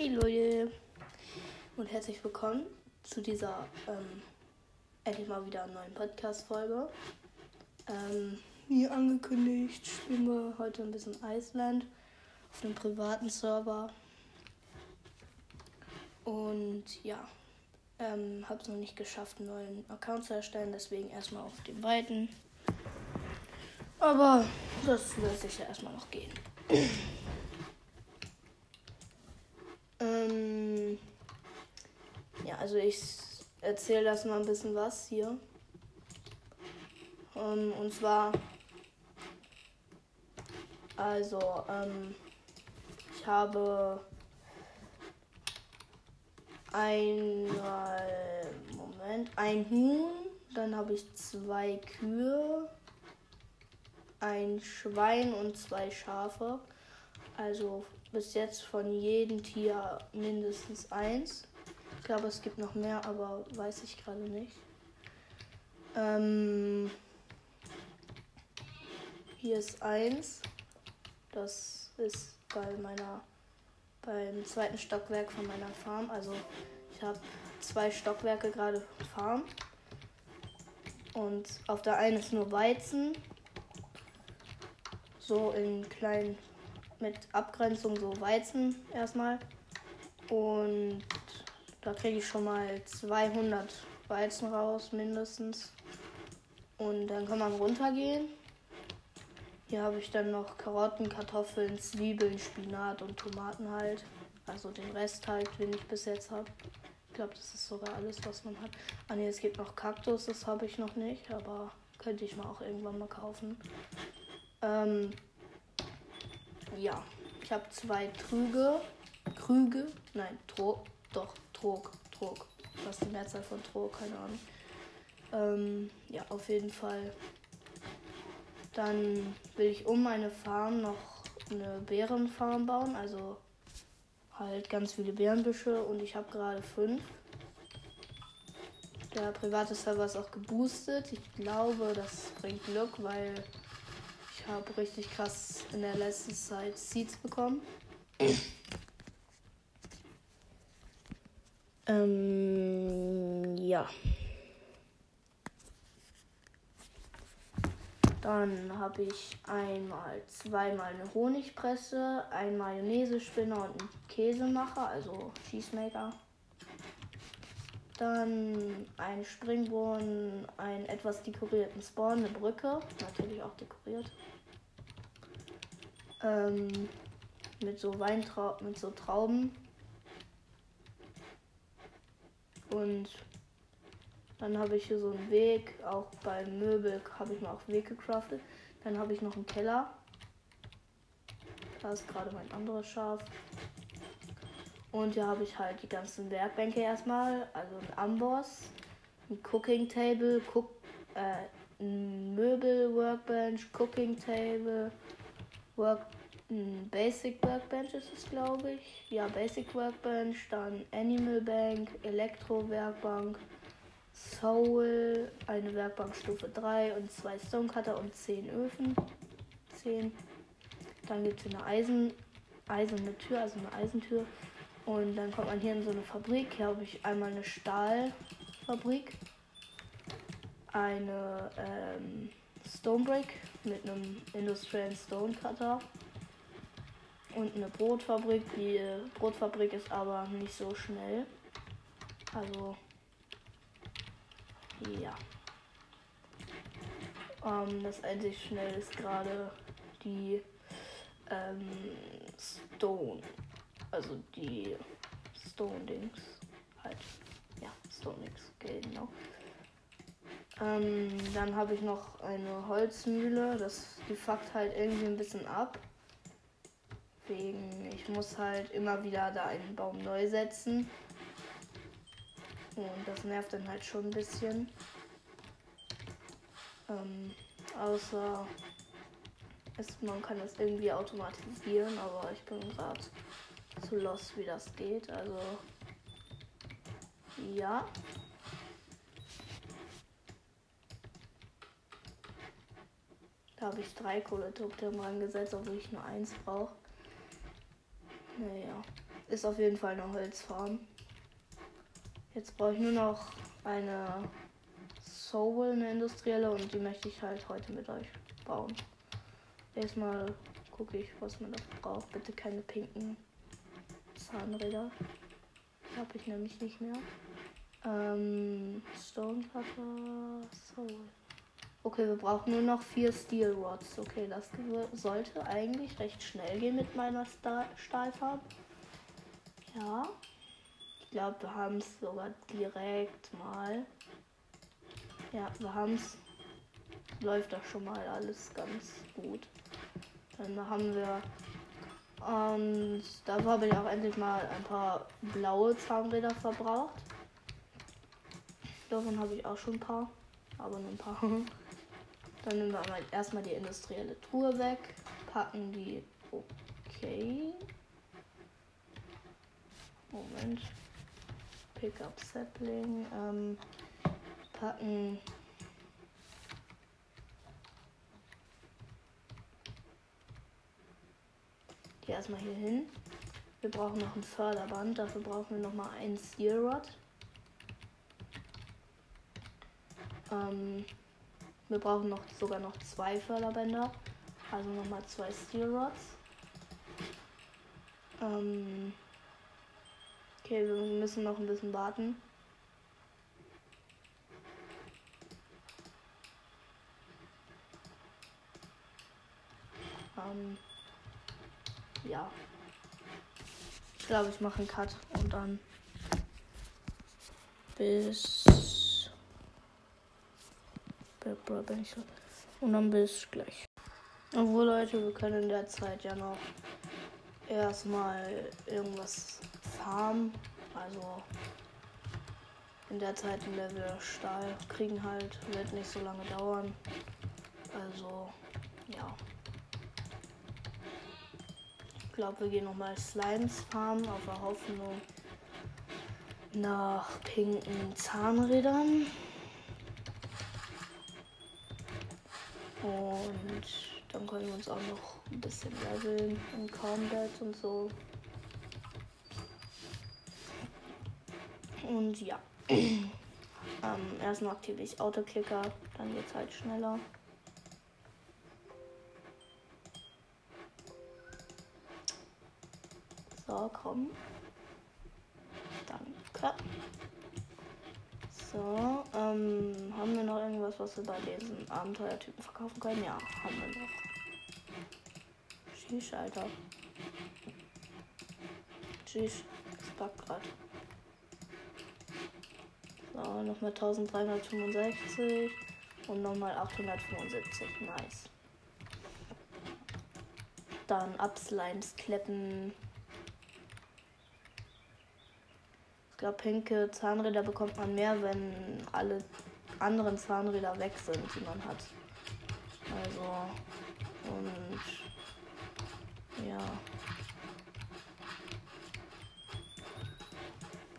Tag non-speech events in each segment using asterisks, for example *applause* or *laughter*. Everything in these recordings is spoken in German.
Hey Leute und herzlich willkommen zu dieser ähm, endlich mal wieder neuen Podcast-Folge. Ähm, wie angekündigt, spielen wir heute ein bisschen Iceland auf einem privaten Server. Und ja, ähm, habe es noch nicht geschafft, einen neuen Account zu erstellen, deswegen erstmal auf den weiten. Aber das wird sicher erstmal noch gehen. Ähm, ja, also ich erzähle das mal ein bisschen was hier. Ähm, und zwar, also, ähm, ich habe einmal, Moment, ein Huhn, dann habe ich zwei Kühe, ein Schwein und zwei Schafe. Also bis jetzt von jedem Tier mindestens eins. Ich glaube, es gibt noch mehr, aber weiß ich gerade nicht. Ähm, hier ist eins. Das ist bei meiner beim zweiten Stockwerk von meiner Farm. Also ich habe zwei Stockwerke gerade Farm. Und auf der einen ist nur Weizen. So in kleinen, mit Abgrenzung so Weizen erstmal. Und da kriege ich schon mal 200 Weizen raus, mindestens. Und dann kann man runtergehen. Hier habe ich dann noch Karotten, Kartoffeln, Zwiebeln, Spinat und Tomaten halt. Also den Rest halt, den ich bis jetzt habe. Ich glaube, das ist sogar alles, was man hat. Ah ne, es gibt noch Kaktus, das habe ich noch nicht, aber könnte ich mal auch irgendwann mal kaufen. Ähm, ja, ich habe zwei Trüge. Krüge? Nein, Trog. Doch, Trog. Trog. Was ist die Mehrzahl von Trog? Keine Ahnung. Ähm, ja, auf jeden Fall dann will ich um meine Farm noch eine Bärenfarm bauen, also halt ganz viele Bärenbüsche und ich habe gerade fünf. Der private Server ist auch geboostet. Ich glaube, das bringt Glück, weil habe richtig krass in der letzten Zeit Seeds bekommen. ähm, ja. Dann habe ich einmal zweimal eine Honigpresse, ein Mayonnaise-Spinner und einen Käsemacher, also Cheesemaker. Dann ein Springbrunnen, einen etwas dekorierten Spawn, eine Brücke, natürlich auch dekoriert. Ähm, mit so Weintrauben, mit so Trauben. Und dann habe ich hier so einen Weg. Auch beim Möbel habe ich mal auch Weg gecraftet. Dann habe ich noch einen Keller. Da ist gerade mein anderes Schaf. Und hier habe ich halt die ganzen Werkbänke erstmal. Also ein Amboss, ein Cooking Table, Cook, äh, ein Möbel Workbench, Cooking Table, Work, ein Basic Workbench ist es, glaube ich. Ja, Basic Workbench, dann Animal Bank, Elektro Werkbank. Soul, eine Werkbank Stufe 3 und zwei Stonecutter und 10 Öfen. 10. Dann gibt es eine Eisen, eiserne Tür, also eine Eisentür. Und dann kommt man hier in so eine Fabrik. Hier habe ich einmal eine Stahlfabrik, eine ähm, Stonebrick mit einem Industrial Stone Cutter und eine Brotfabrik. Die Brotfabrik ist aber nicht so schnell. Also ja. Ähm, das einzig schnell ist gerade die ähm, Stone. Also die Stone-Dings. Halt. Ja, Stone-Dings, genau. Ähm, dann habe ich noch eine Holzmühle. Das die fuckt halt irgendwie ein bisschen ab. Wegen, ich muss halt immer wieder da einen Baum neu setzen. Und das nervt dann halt schon ein bisschen. Ähm, außer es, man kann das irgendwie automatisieren, aber ich bin gerade zu lost, wie das geht. Also ja. Da habe ich drei Kohletopter rangesetzt, obwohl ich nur eins brauche. Naja. ist auf jeden Fall eine Holzfarm. Jetzt brauche ich nur noch eine Soul, eine industrielle, und die möchte ich halt heute mit euch bauen. Erstmal gucke ich, was man dafür braucht. Bitte keine pinken Zahnräder. Habe ich nämlich nicht mehr. Ähm, Stone Cutter, Soul. Okay, wir brauchen nur noch vier Steel Rods. Okay, das sollte eigentlich recht schnell gehen mit meiner Stahl Stahlfarbe. Ja. Ich glaube, wir haben es sogar direkt mal. Ja, wir haben es. Läuft doch schon mal alles ganz gut. Dann haben wir. Und dafür habe ich auch endlich mal ein paar blaue Zahnräder verbraucht. Davon habe ich auch schon ein paar. Aber nur ein paar. *laughs* Dann nehmen wir mal erstmal die industrielle Truhe weg. Packen die. Okay. Moment. Pickup Sapling. Ähm, packen. Die erstmal hier hin. Wir brauchen noch ein Förderband. Dafür brauchen wir noch mal ein Steel Rod. Ähm, wir brauchen noch sogar noch zwei Förderbänder. Also nochmal zwei Steel Rods. Ähm, okay, wir müssen noch ein bisschen warten. Ähm, ja. Ich glaube, ich mache einen Cut und dann bis bin ich. Und dann bis gleich. Obwohl, Leute, wir können in der Zeit ja noch erstmal irgendwas farmen. Also in der Zeit, in der wir Stahl kriegen, halt, wird nicht so lange dauern. Also, ja. Ich glaube, wir gehen nochmal Slimes farmen auf der Hoffnung nach pinken Zahnrädern. Und dann können wir uns auch noch ein bisschen leveln in Combat und so. Und ja. *clears throat* ähm, erstmal aktiviere ich Autoklicker, dann geht es halt schneller. So, komm. Danke. So, ähm, haben wir noch irgendwas, was wir bei diesen Abenteuertypen verkaufen können? Ja, haben wir noch. Sheesh, Alter. Sheesh, das backt grad. So, nochmal 1365 und nochmal 875. Nice. Dann Upslimes kleppen. Ich glaube, pinke Zahnräder bekommt man mehr, wenn alle anderen Zahnräder weg sind, die man hat. Also, und ja.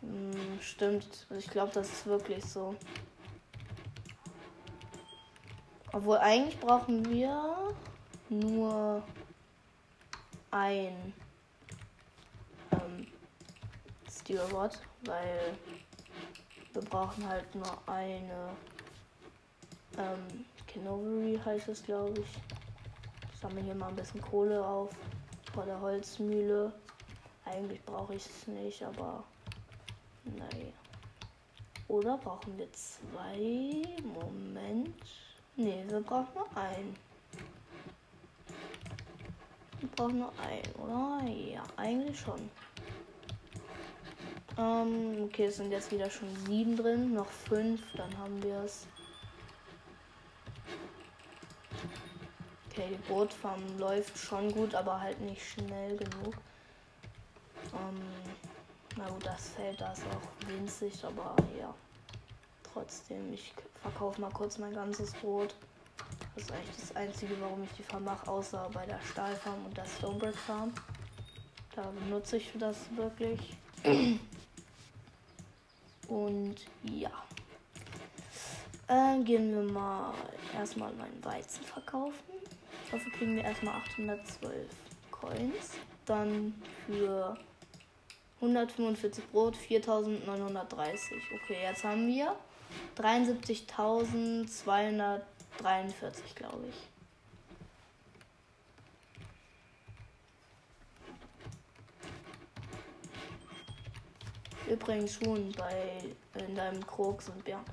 Hm, stimmt, ich glaube, das ist wirklich so. Obwohl eigentlich brauchen wir nur ein ähm, Steel Rod weil wir brauchen halt nur eine ähm, Kenovery heißt es glaube ich. Sammle hier mal ein bisschen Kohle auf vor der Holzmühle. Eigentlich brauche ich es nicht, aber naja. Oder brauchen wir zwei? Moment. Ne, wir brauchen nur einen. Wir brauchen nur einen, oder? Ja, eigentlich schon. Ähm, okay, es sind jetzt wieder schon sieben drin. Noch fünf, dann haben wir es. Okay, die Bootfarm läuft schon gut, aber halt nicht schnell genug. Ähm, na gut, das Feld da ist auch winzig, aber ja. Trotzdem, ich verkaufe mal kurz mein ganzes Brot. Das ist eigentlich das Einzige, warum ich die Farm mache, außer bei der Stahlfarm und der Stonebrick Farm. Da benutze ich das wirklich. *clears throat* Und ja. Äh, gehen wir mal erstmal meinen Weizen verkaufen. Dafür kriegen wir erstmal 812 Coins. Dann für 145 Brot, 4930. Okay, jetzt haben wir 73.243, glaube ich. Übrigens schon bei in deinem Krog sind ja.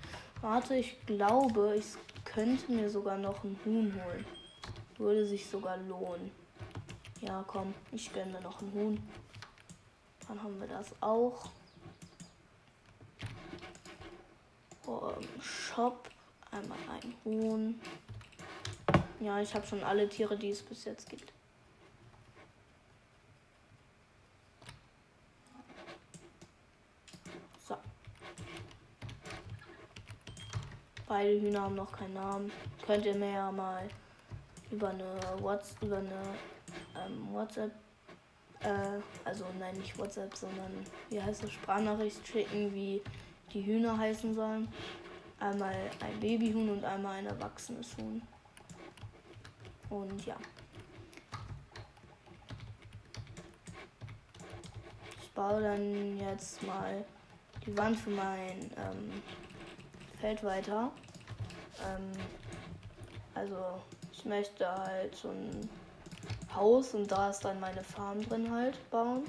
Warte, ich glaube, ich könnte mir sogar noch ein Huhn holen. Würde sich sogar lohnen. Ja, komm, ich gönne mir noch ein Huhn. Dann haben wir das auch. Um, Shop. Einmal ein Huhn. Ja, ich habe schon alle Tiere, die es bis jetzt gibt. So. Beide Hühner haben noch keinen Namen. Könnt ihr mir ja mal über eine WhatsApp, über eine ähm, WhatsApp äh, also nein, nicht WhatsApp, sondern wie heißt das, Sprachnachricht schicken, wie die Hühner heißen sollen. Einmal ein Babyhuhn und einmal ein erwachsenes Huhn. Und ja. Ich baue dann jetzt mal die Wand für mein ähm, Feld weiter. Ähm, also ich möchte halt so ein Haus und da ist dann meine Farm drin halt bauen.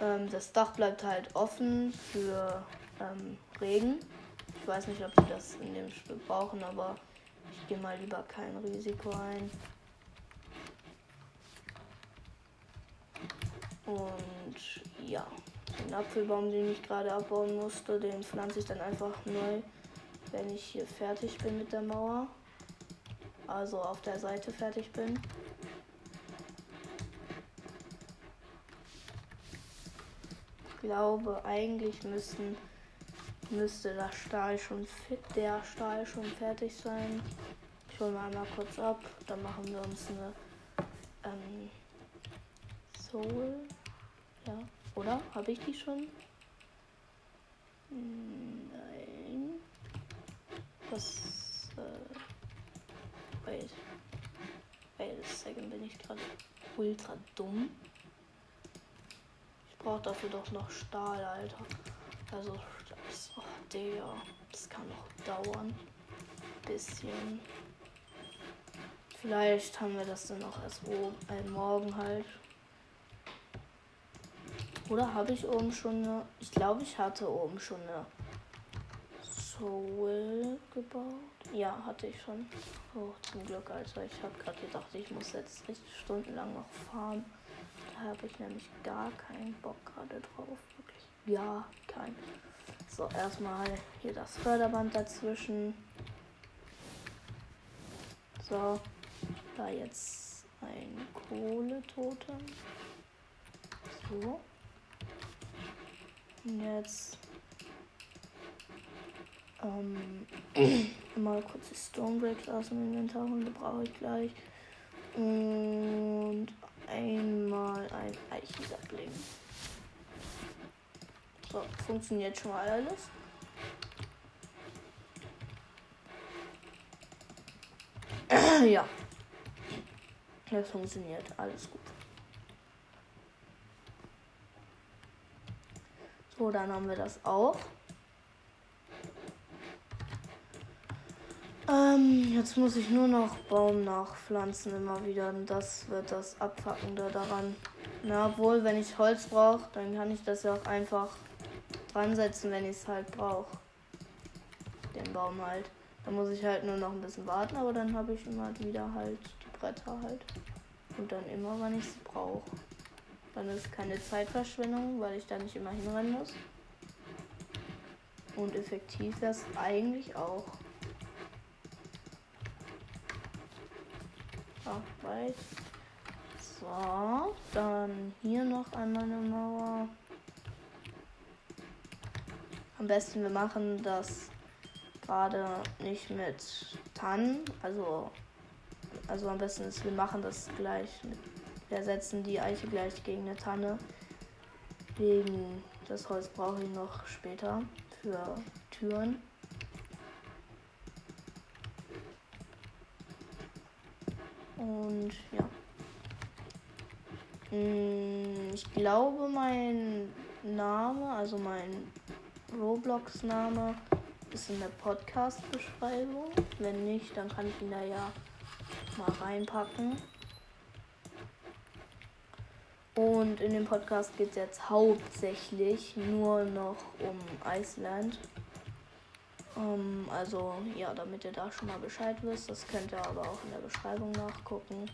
Ähm, das Dach bleibt halt offen für ähm, Regen. Ich weiß nicht, ob sie das in dem Spiel brauchen, aber ich gehe mal lieber kein Risiko ein. Und ja, den Apfelbaum, den ich gerade abbauen musste, den pflanze ich dann einfach neu, wenn ich hier fertig bin mit der Mauer also auf der Seite fertig bin. Ich glaube, eigentlich müssten, müsste das Stahl schon der Stahl schon fertig sein. Ich hole mal einmal kurz ab, dann machen wir uns eine ähm, Soul. Ja, oder? Habe ich die schon? Nein. Das äh, Wait. Wait a second, bin ich gerade ultra dumm? Ich brauche dafür doch noch Stahl, Alter. Also, das, oh, der, das kann noch dauern. Bisschen. Vielleicht haben wir das dann auch erst oben, äh, morgen halt. Oder habe ich oben schon eine. Ich glaube, ich hatte oben schon eine Soul gebaut. Ja, hatte ich schon. Oh, zum Glück, Alter. Ich habe gerade gedacht, ich muss jetzt richtig stundenlang noch fahren. Da habe ich nämlich gar keinen Bock gerade drauf. Wirklich. Ja, kein. So, erstmal hier das Förderband dazwischen. So, da jetzt ein Kohletotem. So. Jetzt ähm, *clears throat* mal kurz die Stonebreaks aus dem Inventar holen, die brauche ich gleich. Und einmal ein Eichensapling. So, funktioniert schon mal alles. *clears throat* ja. Das funktioniert. Alles gut. So, dann haben wir das auch. Ähm, jetzt muss ich nur noch Baum nachpflanzen immer wieder. Und das wird das Abfackende daran. Na, obwohl, wenn ich Holz brauche, dann kann ich das ja auch einfach dran setzen, wenn ich es halt brauche. Den Baum halt. Da muss ich halt nur noch ein bisschen warten, aber dann habe ich immer wieder halt die Bretter halt. Und dann immer, wann ich es brauche. Dann ist keine Zeitverschwendung, weil ich da nicht immer hinrennen muss. Und effektiv es eigentlich auch. Arbeit. So, dann hier noch einmal eine Mauer. Am besten wir machen das gerade nicht mit Tannen. Also, also am besten ist, wir machen das gleich mit. Wir setzen die Eiche gleich gegen eine Tanne. Wegen das Holz brauche ich noch später für Türen. Und ja. Mm, ich glaube, mein Name, also mein Roblox-Name, ist in der Podcast-Beschreibung. Wenn nicht, dann kann ich ihn da ja mal reinpacken. Und in dem Podcast geht es jetzt hauptsächlich nur noch um Iceland. Um, also ja, damit ihr da schon mal Bescheid wisst. Das könnt ihr aber auch in der Beschreibung nachgucken.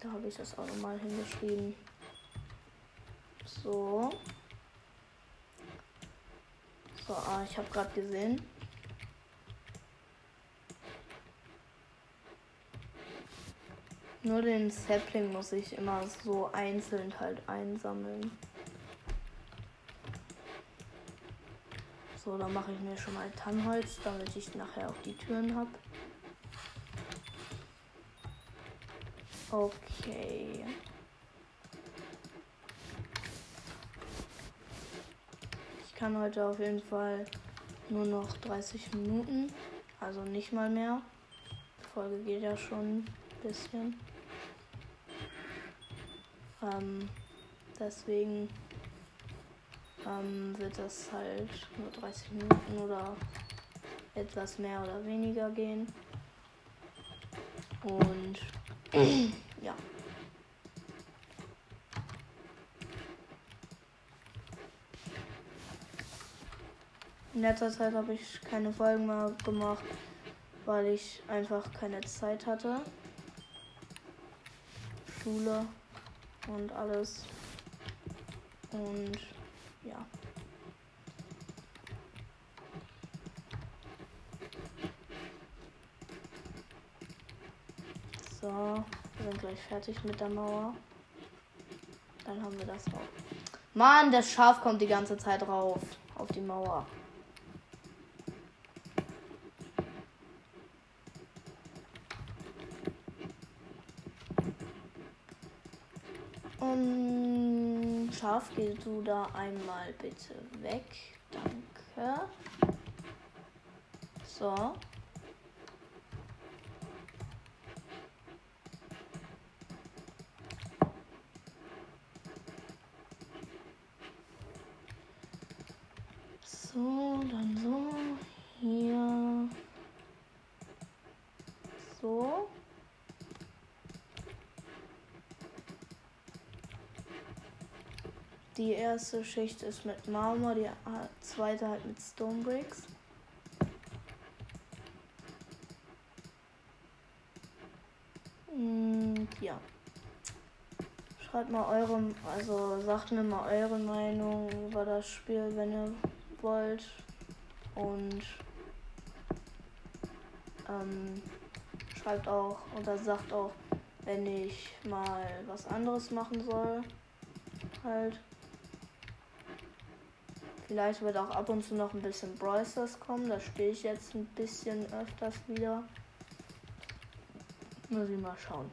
Da habe ich das auch nochmal hingeschrieben. So. So, ah, ich habe gerade gesehen. Nur den Sapling muss ich immer so einzeln halt einsammeln. So, dann mache ich mir schon mal Tannholz, damit ich nachher auch die Türen habe. Okay. Ich kann heute auf jeden Fall nur noch 30 Minuten, also nicht mal mehr. Die Folge geht ja schon bisschen. Ähm, deswegen ähm, wird das halt nur 30 Minuten oder etwas mehr oder weniger gehen. Und *clears throat* ja. In letzter Zeit habe ich keine Folgen mehr gemacht, weil ich einfach keine Zeit hatte. Schule und alles. Und ja. So, wir sind gleich fertig mit der Mauer. Dann haben wir das auch. Mann, das Schaf kommt die ganze Zeit rauf auf die Mauer. Und Schaf, geh du da einmal bitte weg. Danke. So, dann so. Hier. So. Die erste Schicht ist mit Marmor, die zweite halt mit Stone Bricks. Und ja. Schreibt mal eure, also sagt mir mal eure Meinung über das Spiel, wenn ihr wollt. Und ähm, schreibt auch oder sagt auch, wenn ich mal was anderes machen soll. Halt. Vielleicht wird auch ab und zu noch ein bisschen Brawl kommen. Da spiele ich jetzt ein bisschen öfters wieder. Muss ich mal schauen,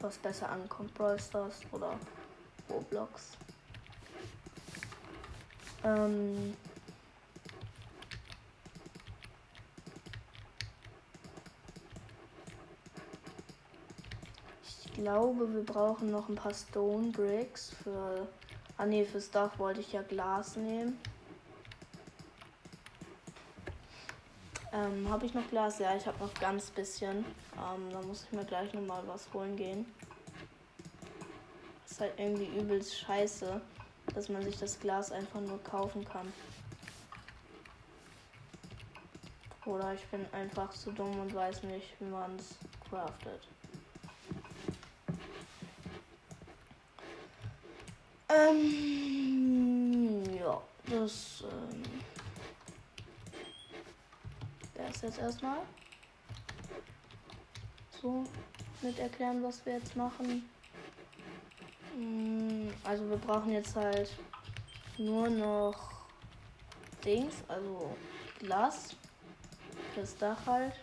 was besser ankommt. Brawl oder Roblox. Ähm ich glaube, wir brauchen noch ein paar Stone Bricks für. Ah ne, fürs Dach wollte ich ja Glas nehmen. Ähm, habe ich noch Glas? Ja, ich habe noch ganz bisschen. Ähm, da muss ich mir gleich noch mal was holen gehen. Ist halt irgendwie übelst scheiße dass man sich das Glas einfach nur kaufen kann. Oder ich bin einfach zu dumm und weiß nicht, wie man es craftet. Ähm, ja, das ähm, es jetzt erstmal. So, mit erklären, was wir jetzt machen. Mm, also wir brauchen jetzt halt nur noch Dings, also Glas fürs Dach halt.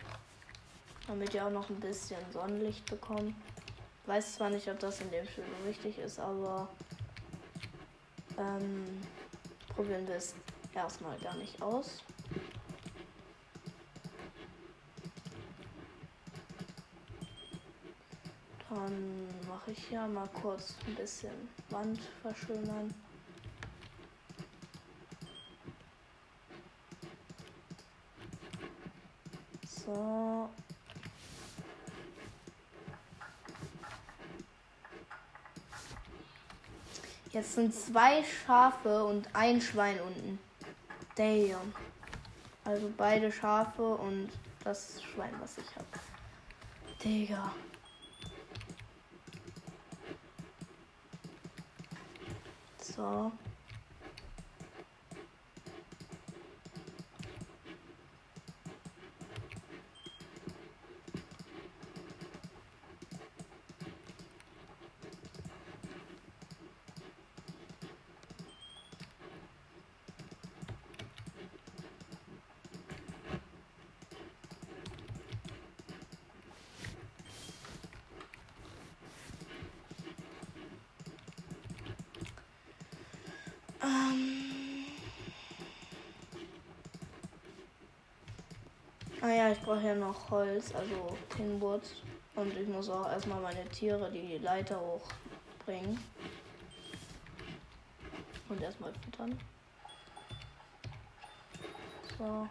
Damit ihr auch noch ein bisschen Sonnenlicht bekommt. Weiß zwar nicht, ob das in dem Spiel so wichtig ist, aber ähm, probieren wir es erstmal gar nicht aus. Dann mache ich ja mal kurz ein bisschen Wand verschönern. So. Jetzt sind zwei Schafe und ein Schwein unten. Damn. Also beide Schafe und das Schwein, was ich habe. Digga. So. Ah ja, ich brauche ja noch Holz, also Tinwood. Und ich muss auch erstmal meine Tiere die Leiter hochbringen. Und erstmal füttern. So.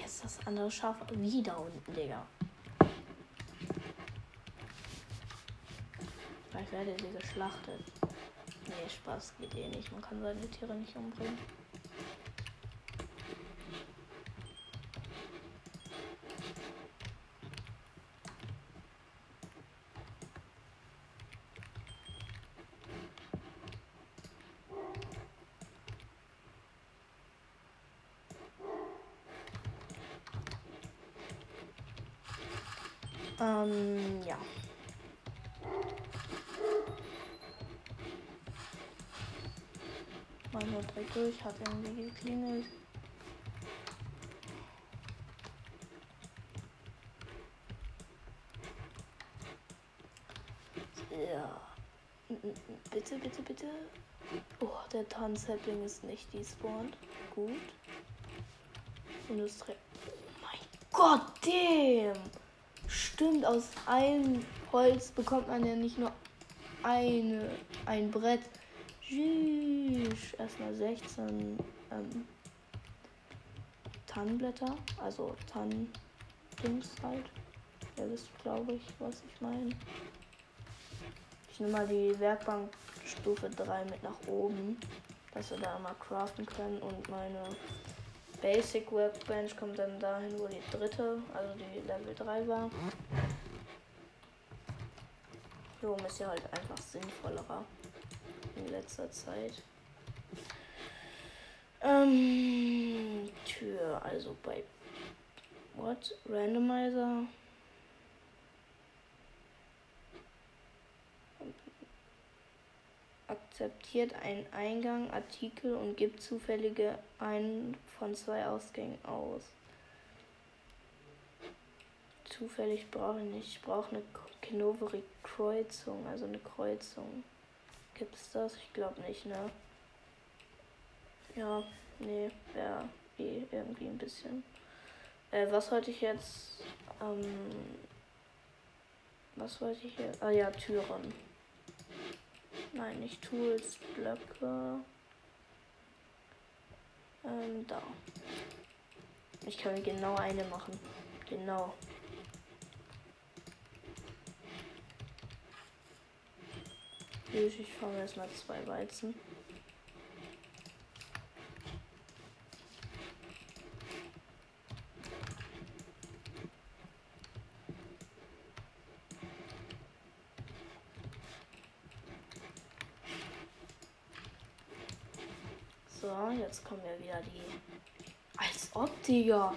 Jetzt das andere Schaf wieder unten, Digga. Vielleicht werdet ihr geschlachtet. Nee, Spaß geht eh nicht. Man kann seine Tiere nicht umbringen. Ähm, ja. Mal nur direkt durch, hat irgendwie geklingelt. Ja. Bitte, bitte, bitte. Oh, der Tanzhäppling ist nicht despawned. Gut. Industrie. Oh mein Gott, damn! Stimmt, aus einem Holz bekommt man ja nicht nur eine, ein Brett. Tschüss. Erstmal 16 ähm, Tannenblätter. Also Tannendings halt. Ihr wisst, glaube ich, was ich meine. Ich nehme mal die Werkbank Stufe 3 mit nach oben, dass wir da mal craften können. Und meine Basic Workbench kommt dann dahin, wo die dritte, also die Level 3 war. So ist ja halt einfach sinnvollerer in letzter Zeit. Ähm, Tür, also bei What? Randomizer. Akzeptiert einen Eingang, Artikel und gibt zufällige einen von zwei Ausgängen aus. Zufällig brauche ich nicht. Ich brauche eine Knoveri-Kreuzung, also eine Kreuzung. Gibt's das? Ich glaube nicht, ne? Ja, nee, wäre eh irgendwie ein bisschen. Äh, was wollte ich jetzt? Ähm, was wollte ich jetzt? Ah ja, Türen. Nein, nicht Tools, Blöcke. Ähm, da. Ich kann mir genau eine machen. Genau. Ich fahre erstmal zwei Weizen. So, jetzt kommen wir wieder die. Als ob, Digga.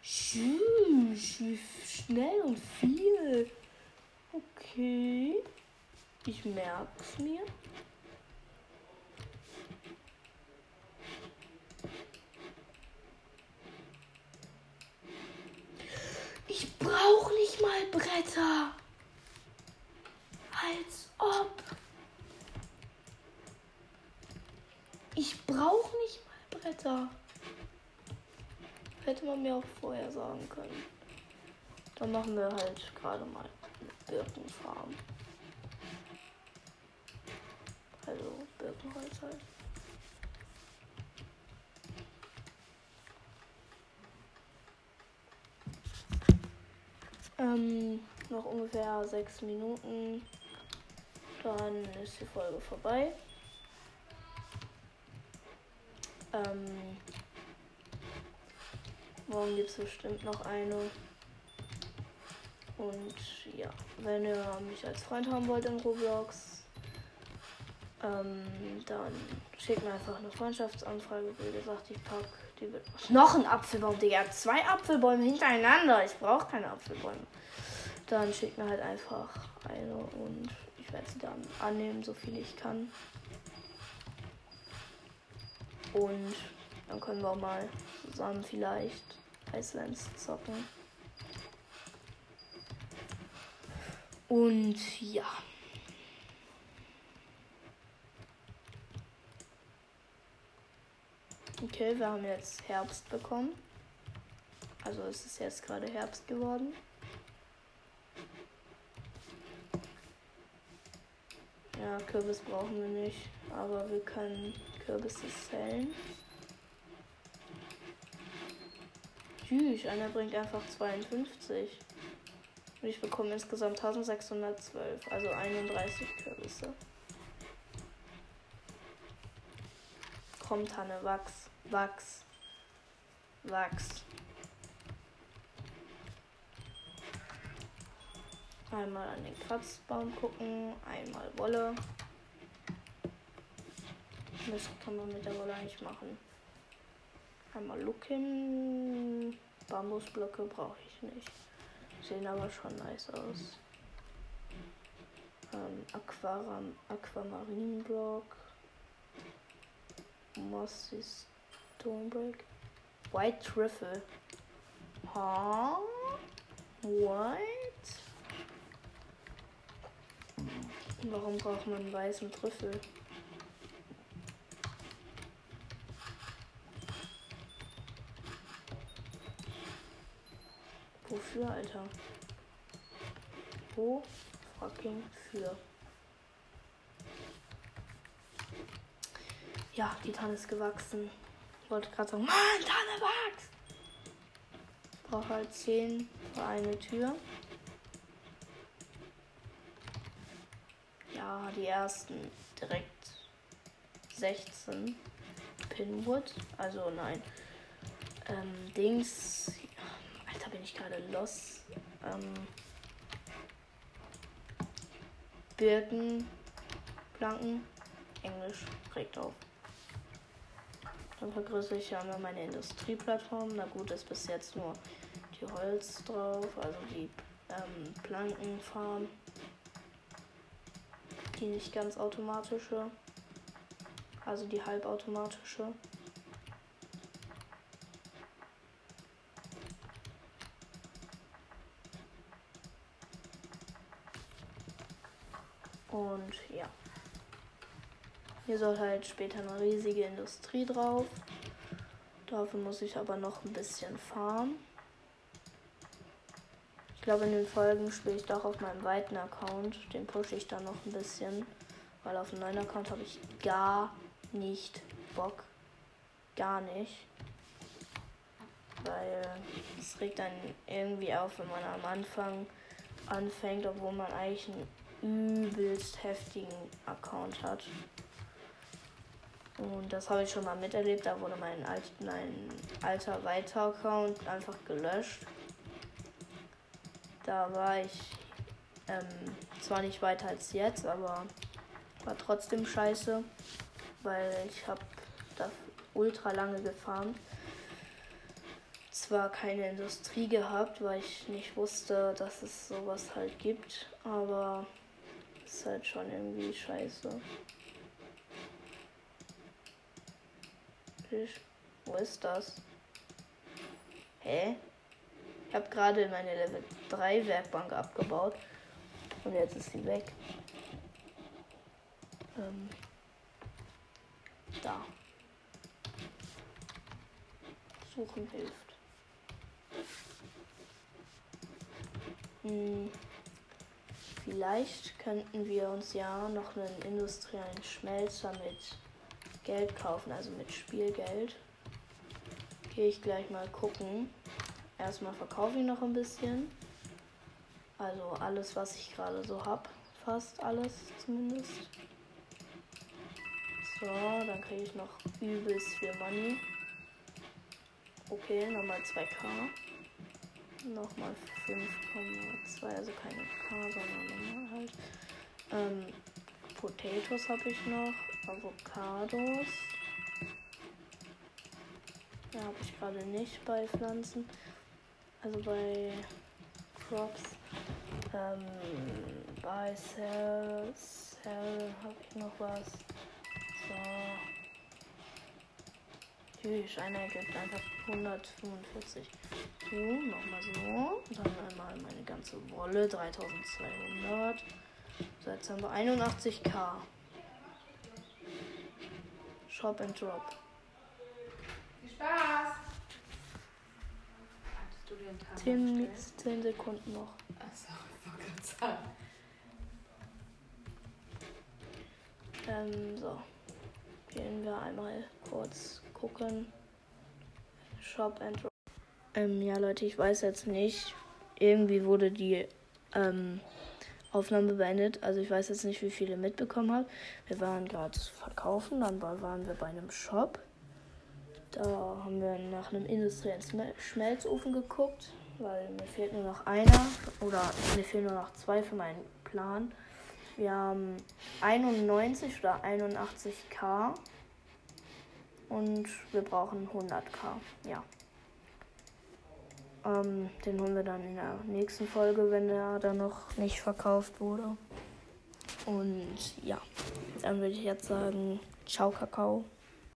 Tschüss, schnell und viel. Okay. Ich merk's mir. Ich brauche nicht mal Bretter. Als ob. Ich brauche nicht mal Bretter. hätte man mir auch vorher sagen können. Dann machen wir halt gerade mal eine Birkenfarm. Also Birkenholz halt. Ähm, noch ungefähr sechs Minuten. Dann ist die Folge vorbei. Ähm, morgen gibt es bestimmt noch eine. Und ja, wenn ihr mich als Freund haben wollt in Roblox, ähm, dann schickt mir einfach eine Freundschaftsanfrage. Wie gesagt, ich pack die wird noch ein Apfelbaum, Digga. Zwei Apfelbäume hintereinander. Ich brauche keine Apfelbäume. Dann schickt mir halt einfach eine und ich werde sie dann annehmen, so viel ich kann. Und dann können wir auch mal zusammen vielleicht Icelands zocken. Und ja. Okay, wir haben jetzt Herbst bekommen. Also es ist jetzt gerade Herbst geworden. Ja, Kürbis brauchen wir nicht, aber wir können Kürbisse zählen. Tschüss, einer bringt einfach 52. Und ich bekomme insgesamt 1612, also 31 Kürbisse. Komm, Tanne, wachs. Wachs. Wachs. Einmal an den Kratzbaum gucken, einmal Wolle. Das kann man mit der Wolle nicht machen. Einmal looken. Bambusblöcke brauche ich nicht. Sehen aber schon nice aus. Ähm, Aquaram Aquamarinblock. Mossy Stonebreak. White Trüffel. Huh? What? Warum braucht man einen weißen Trüffel? Wofür, Alter? Wo fucking für? Ja, die Tanne ist gewachsen. Ich wollte gerade sagen, Mann, Tanne wächst! Ich brauche halt 10 für eine Tür. Ja, die ersten direkt 16 Pinwood. Also nein. Ähm, Dings. Alter, bin ich gerade los. Ähm, Birken, Planken, Englisch, regt auf. Dann vergrößere ich ja mal meine Industrieplattform. Na gut, ist bis jetzt nur die Holz drauf, also die ähm, Plankenfarm. Die nicht ganz automatische. Also die halbautomatische. Und ja. Hier soll halt später eine riesige Industrie drauf. Dafür muss ich aber noch ein bisschen farmen. Ich glaube, in den Folgen spiele ich doch auf meinem weiten Account. Den pushe ich dann noch ein bisschen. Weil auf dem neuen Account habe ich gar nicht Bock. Gar nicht. Weil es regt dann irgendwie auf, wenn man am Anfang anfängt, obwohl man eigentlich einen übelst heftigen Account hat. Und das habe ich schon mal miterlebt. Da wurde mein, alt, mein alter Weiter-Account einfach gelöscht. Da war ich ähm, zwar nicht weiter als jetzt, aber war trotzdem scheiße, weil ich habe da ultra lange gefahren. Zwar keine Industrie gehabt, weil ich nicht wusste, dass es sowas halt gibt, aber ist halt schon irgendwie scheiße. Fisch. Wo ist das? Hä? Ich habe gerade meine Level 3 Werkbank abgebaut. Und jetzt ist sie weg. Ähm, da. Suchen hilft. Hm. Vielleicht könnten wir uns ja noch einen industriellen Schmelzer mit Geld kaufen, also mit Spielgeld. Gehe ich gleich mal gucken. Erstmal verkaufe ich noch ein bisschen. Also alles, was ich gerade so habe. Fast alles zumindest. So, dann kriege ich noch übelst viel Money. Okay, nochmal 2K. Nochmal 5,2, also keine K, sondern nochmal halt. Ähm, Potatoes habe ich noch. Avocados. Ja, habe ich gerade nicht bei Pflanzen. Also bei Crops. Ähm, bei Cell, Cell habe ich noch was. So. Tschüss, einer gibt einfach 145. So, nochmal so. Dann einmal meine ganze Wolle, 3200. So, jetzt haben wir 81k. Shop and Drop. Viel Spaß! Hattest du dir einen Timer 10, gestellt? 10 Sekunden noch. Achso, ich wollte gerade sagen. Ähm, so. Gehen wir einmal kurz gucken. Shop and Drop. Ähm, ja, Leute, ich weiß jetzt nicht. Irgendwie wurde die ähm, Aufnahme beendet. Also ich weiß jetzt nicht, wie viele mitbekommen haben. Wir waren gerade verkaufen, dann war- waren wir bei einem Shop. Da haben wir nach einem industriellen Schmelzofen geguckt, weil mir fehlt nur noch einer oder mir fehlen nur noch zwei für meinen Plan. Wir haben 91 oder 81k und wir brauchen 100k. Ja. Ähm, den holen wir dann in der nächsten Folge, wenn der dann noch nicht verkauft wurde. Und ja, dann würde ich jetzt sagen, ciao Kakao.